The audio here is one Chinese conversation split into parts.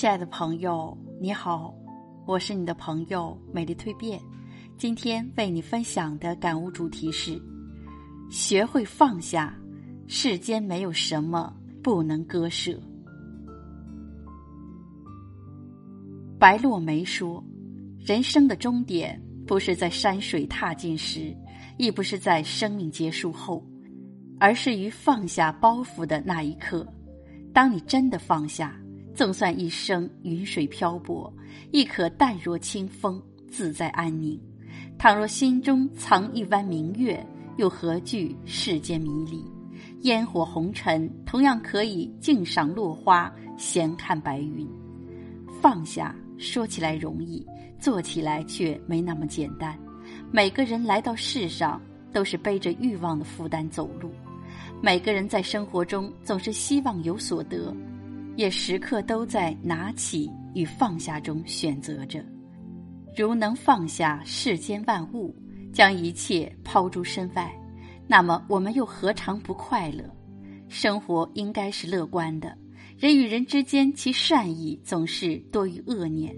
亲爱的朋友，你好，我是你的朋友美丽蜕变。今天为你分享的感悟主题是：学会放下，世间没有什么不能割舍。白落梅说：“人生的终点不是在山水踏尽时，亦不是在生命结束后，而是于放下包袱的那一刻。当你真的放下。”纵算一生云水漂泊，亦可淡若清风，自在安宁。倘若心中藏一弯明月，又何惧世间迷离？烟火红尘，同样可以静赏落花，闲看白云。放下，说起来容易，做起来却没那么简单。每个人来到世上，都是背着欲望的负担走路。每个人在生活中总是希望有所得。也时刻都在拿起与放下中选择着。如能放下世间万物，将一切抛诸身外，那么我们又何尝不快乐？生活应该是乐观的。人与人之间，其善意总是多于恶念。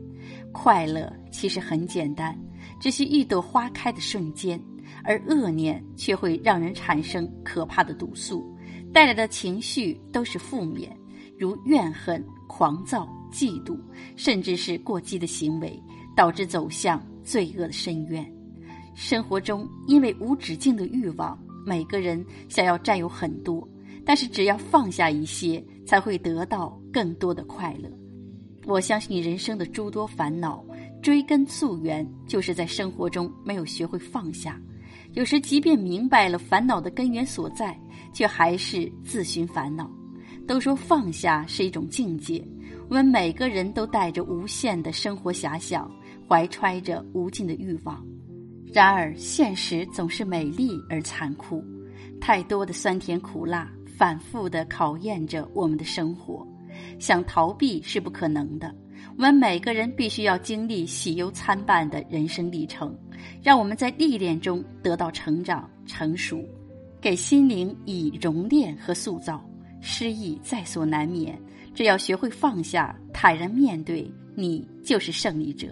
快乐其实很简单，只需一朵花开的瞬间，而恶念却会让人产生可怕的毒素，带来的情绪都是负面。如怨恨、狂躁、嫉妒，甚至是过激的行为，导致走向罪恶的深渊。生活中，因为无止境的欲望，每个人想要占有很多，但是只要放下一些，才会得到更多的快乐。我相信，人生的诸多烦恼，追根溯源，就是在生活中没有学会放下。有时，即便明白了烦恼的根源所在，却还是自寻烦恼。都说放下是一种境界，我们每个人都带着无限的生活遐想，怀揣着无尽的欲望。然而，现实总是美丽而残酷，太多的酸甜苦辣反复的考验着我们的生活。想逃避是不可能的，我们每个人必须要经历喜忧参半的人生历程，让我们在历练中得到成长、成熟，给心灵以熔炼和塑造。失意在所难免，只要学会放下，坦然面对，你就是胜利者。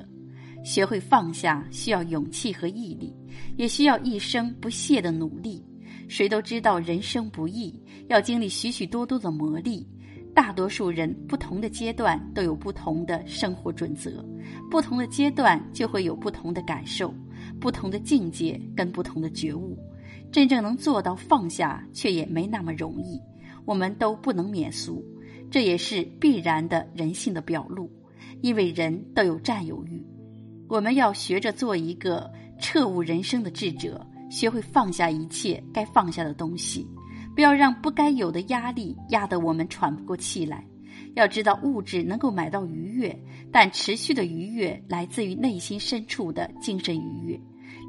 学会放下需要勇气和毅力，也需要一生不懈的努力。谁都知道人生不易，要经历许许多多的磨砺。大多数人不同的阶段都有不同的生活准则，不同的阶段就会有不同的感受，不同的境界跟不同的觉悟。真正能做到放下，却也没那么容易。我们都不能免俗，这也是必然的人性的表露，因为人都有占有欲。我们要学着做一个彻悟人生的智者，学会放下一切该放下的东西，不要让不该有的压力压得我们喘不过气来。要知道，物质能够买到愉悦，但持续的愉悦来自于内心深处的精神愉悦。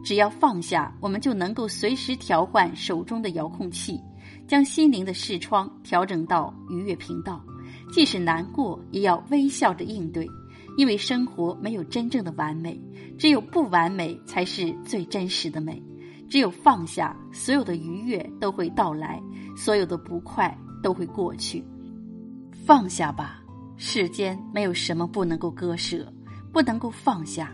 只要放下，我们就能够随时调换手中的遥控器。将心灵的视窗调整到愉悦频道，即使难过，也要微笑着应对，因为生活没有真正的完美，只有不完美才是最真实的美。只有放下，所有的愉悦都会到来，所有的不快都会过去。放下吧，世间没有什么不能够割舍，不能够放下，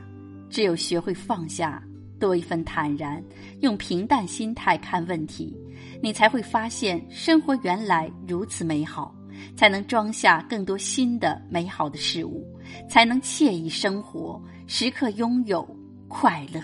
只有学会放下。多一份坦然，用平淡心态看问题，你才会发现生活原来如此美好，才能装下更多新的美好的事物，才能惬意生活，时刻拥有快乐。